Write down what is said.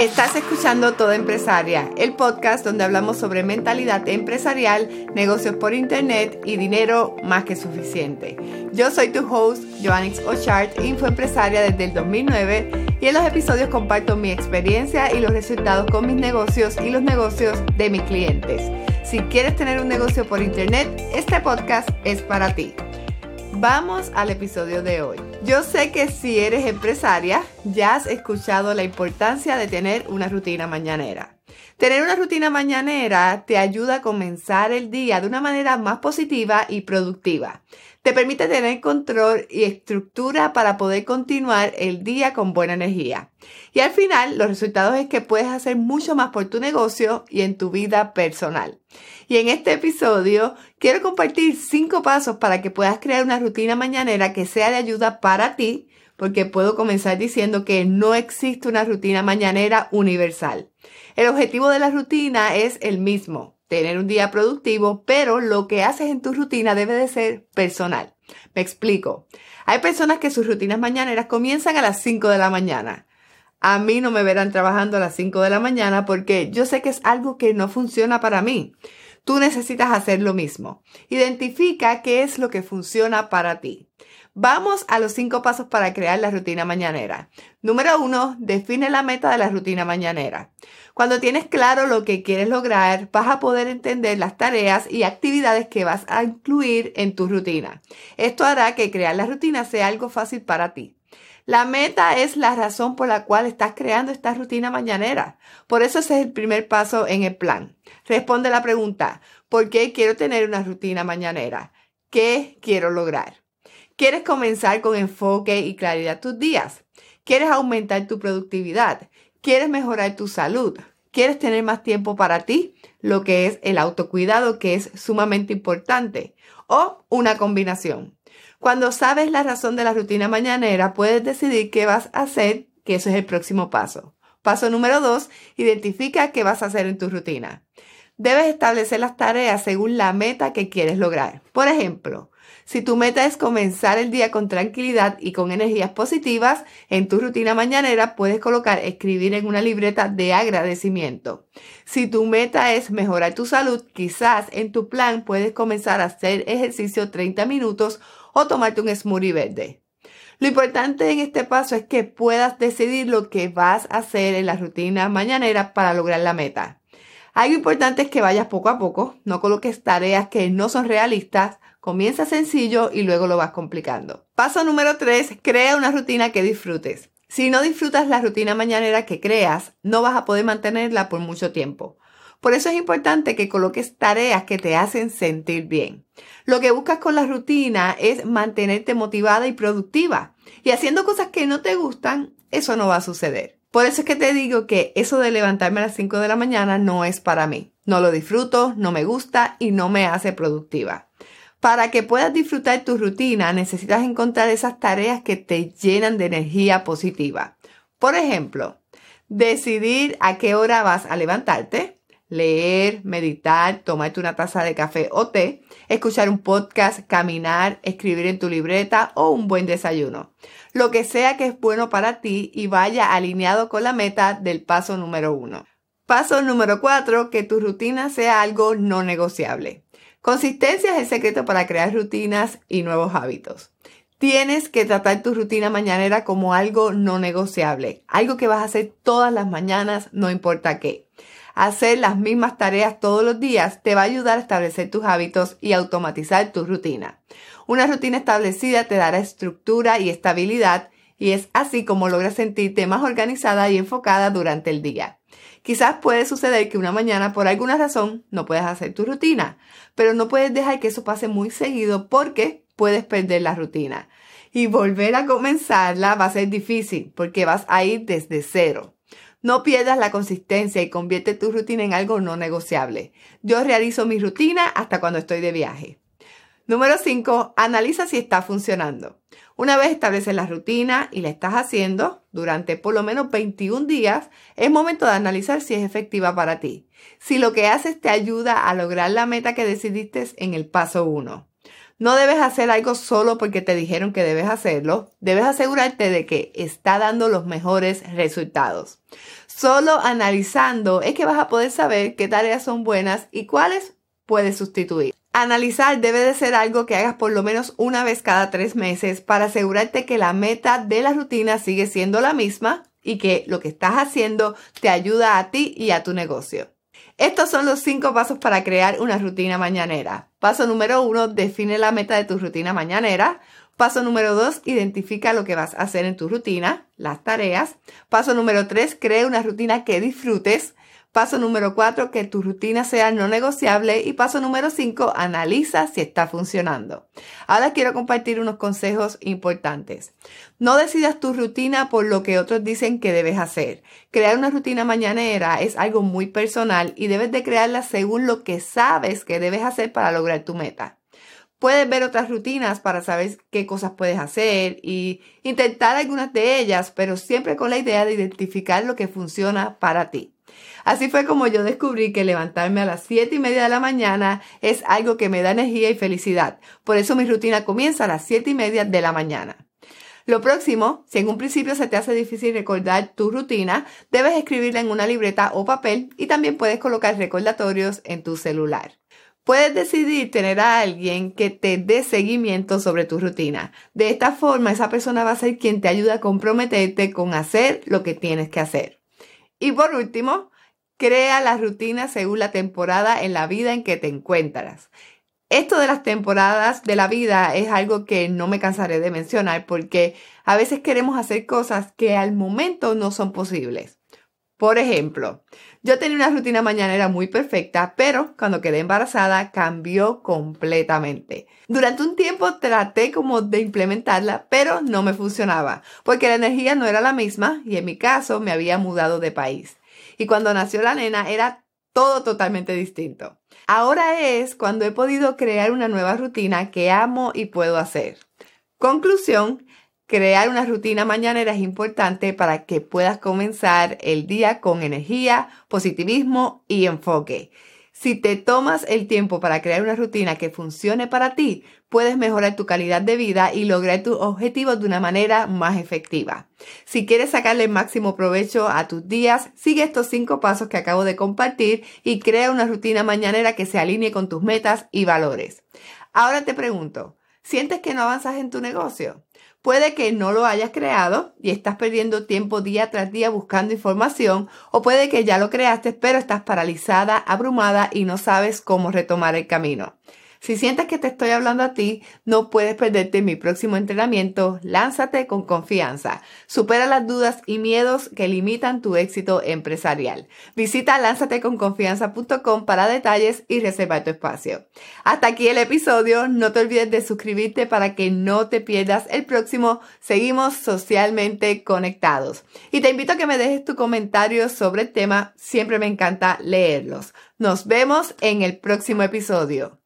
Estás escuchando Toda Empresaria, el podcast donde hablamos sobre mentalidad empresarial, negocios por internet y dinero más que suficiente. Yo soy tu host, Joannix Ochart, infoempresaria desde el 2009 y en los episodios comparto mi experiencia y los resultados con mis negocios y los negocios de mis clientes. Si quieres tener un negocio por internet, este podcast es para ti. Vamos al episodio de hoy. Yo sé que si eres empresaria, ya has escuchado la importancia de tener una rutina mañanera. Tener una rutina mañanera te ayuda a comenzar el día de una manera más positiva y productiva. Te permite tener control y estructura para poder continuar el día con buena energía. Y al final, los resultados es que puedes hacer mucho más por tu negocio y en tu vida personal. Y en este episodio quiero compartir cinco pasos para que puedas crear una rutina mañanera que sea de ayuda para ti, porque puedo comenzar diciendo que no existe una rutina mañanera universal. El objetivo de la rutina es el mismo, tener un día productivo, pero lo que haces en tu rutina debe de ser personal. Me explico. Hay personas que sus rutinas mañaneras comienzan a las 5 de la mañana. A mí no me verán trabajando a las 5 de la mañana porque yo sé que es algo que no funciona para mí. Tú necesitas hacer lo mismo. Identifica qué es lo que funciona para ti. Vamos a los cinco pasos para crear la rutina mañanera. Número uno, define la meta de la rutina mañanera. Cuando tienes claro lo que quieres lograr, vas a poder entender las tareas y actividades que vas a incluir en tu rutina. Esto hará que crear la rutina sea algo fácil para ti. La meta es la razón por la cual estás creando esta rutina mañanera. Por eso ese es el primer paso en el plan. Responde la pregunta, ¿por qué quiero tener una rutina mañanera? ¿Qué quiero lograr? ¿Quieres comenzar con enfoque y claridad tus días? ¿Quieres aumentar tu productividad? ¿Quieres mejorar tu salud? ¿Quieres tener más tiempo para ti? Lo que es el autocuidado, que es sumamente importante. O una combinación. Cuando sabes la razón de la rutina mañanera, puedes decidir qué vas a hacer, que eso es el próximo paso. Paso número dos, identifica qué vas a hacer en tu rutina. Debes establecer las tareas según la meta que quieres lograr. Por ejemplo, si tu meta es comenzar el día con tranquilidad y con energías positivas, en tu rutina mañanera puedes colocar escribir en una libreta de agradecimiento. Si tu meta es mejorar tu salud, quizás en tu plan puedes comenzar a hacer ejercicio 30 minutos o tomarte un smoothie verde. Lo importante en este paso es que puedas decidir lo que vas a hacer en la rutina mañanera para lograr la meta. Algo importante es que vayas poco a poco, no coloques tareas que no son realistas, comienza sencillo y luego lo vas complicando. Paso número 3, crea una rutina que disfrutes. Si no disfrutas la rutina mañanera que creas, no vas a poder mantenerla por mucho tiempo. Por eso es importante que coloques tareas que te hacen sentir bien. Lo que buscas con la rutina es mantenerte motivada y productiva. Y haciendo cosas que no te gustan, eso no va a suceder. Por eso es que te digo que eso de levantarme a las 5 de la mañana no es para mí. No lo disfruto, no me gusta y no me hace productiva. Para que puedas disfrutar tu rutina, necesitas encontrar esas tareas que te llenan de energía positiva. Por ejemplo, decidir a qué hora vas a levantarte, leer, meditar, tomarte una taza de café o té, escuchar un podcast, caminar, escribir en tu libreta o un buen desayuno. Lo que sea que es bueno para ti y vaya alineado con la meta del paso número uno. Paso número cuatro, que tu rutina sea algo no negociable. Consistencia es el secreto para crear rutinas y nuevos hábitos. Tienes que tratar tu rutina mañanera como algo no negociable, algo que vas a hacer todas las mañanas, no importa qué. Hacer las mismas tareas todos los días te va a ayudar a establecer tus hábitos y automatizar tu rutina. Una rutina establecida te dará estructura y estabilidad y es así como logras sentirte más organizada y enfocada durante el día. Quizás puede suceder que una mañana por alguna razón no puedas hacer tu rutina, pero no puedes dejar que eso pase muy seguido porque puedes perder la rutina. Y volver a comenzarla va a ser difícil porque vas a ir desde cero. No pierdas la consistencia y convierte tu rutina en algo no negociable. Yo realizo mi rutina hasta cuando estoy de viaje. Número 5. Analiza si está funcionando. Una vez estableces la rutina y la estás haciendo durante por lo menos 21 días, es momento de analizar si es efectiva para ti. Si lo que haces te ayuda a lograr la meta que decidiste en el paso 1. No debes hacer algo solo porque te dijeron que debes hacerlo. Debes asegurarte de que está dando los mejores resultados. Solo analizando es que vas a poder saber qué tareas son buenas y cuáles puedes sustituir. Analizar debe de ser algo que hagas por lo menos una vez cada tres meses para asegurarte que la meta de la rutina sigue siendo la misma y que lo que estás haciendo te ayuda a ti y a tu negocio. Estos son los cinco pasos para crear una rutina mañanera. Paso número uno, define la meta de tu rutina mañanera. Paso número dos, identifica lo que vas a hacer en tu rutina, las tareas. Paso número tres, crea una rutina que disfrutes. Paso número cuatro, que tu rutina sea no negociable. Y paso número cinco, analiza si está funcionando. Ahora quiero compartir unos consejos importantes. No decidas tu rutina por lo que otros dicen que debes hacer. Crear una rutina mañanera es algo muy personal y debes de crearla según lo que sabes que debes hacer para lograr tu meta. Puedes ver otras rutinas para saber qué cosas puedes hacer y intentar algunas de ellas, pero siempre con la idea de identificar lo que funciona para ti. Así fue como yo descubrí que levantarme a las 7 y media de la mañana es algo que me da energía y felicidad. Por eso mi rutina comienza a las 7 y media de la mañana. Lo próximo, si en un principio se te hace difícil recordar tu rutina, debes escribirla en una libreta o papel y también puedes colocar recordatorios en tu celular. Puedes decidir tener a alguien que te dé seguimiento sobre tu rutina. De esta forma, esa persona va a ser quien te ayuda a comprometerte con hacer lo que tienes que hacer. Y por último, crea la rutina según la temporada en la vida en que te encuentras. Esto de las temporadas de la vida es algo que no me cansaré de mencionar porque a veces queremos hacer cosas que al momento no son posibles. Por ejemplo, yo tenía una rutina mañanera muy perfecta, pero cuando quedé embarazada cambió completamente. Durante un tiempo traté como de implementarla, pero no me funcionaba, porque la energía no era la misma y en mi caso me había mudado de país. Y cuando nació la nena era todo totalmente distinto. Ahora es cuando he podido crear una nueva rutina que amo y puedo hacer. Conclusión, crear una rutina mañanera es importante para que puedas comenzar el día con energía, positivismo y enfoque. Si te tomas el tiempo para crear una rutina que funcione para ti, puedes mejorar tu calidad de vida y lograr tus objetivos de una manera más efectiva. Si quieres sacarle máximo provecho a tus días, sigue estos cinco pasos que acabo de compartir y crea una rutina mañanera que se alinee con tus metas y valores. Ahora te pregunto, ¿sientes que no avanzas en tu negocio? Puede que no lo hayas creado y estás perdiendo tiempo día tras día buscando información o puede que ya lo creaste pero estás paralizada, abrumada y no sabes cómo retomar el camino. Si sientes que te estoy hablando a ti, no puedes perderte mi próximo entrenamiento. Lánzate con confianza. Supera las dudas y miedos que limitan tu éxito empresarial. Visita lánzateconconfianza.com para detalles y reservar tu espacio. Hasta aquí el episodio. No te olvides de suscribirte para que no te pierdas el próximo. Seguimos socialmente conectados. Y te invito a que me dejes tu comentario sobre el tema. Siempre me encanta leerlos. Nos vemos en el próximo episodio.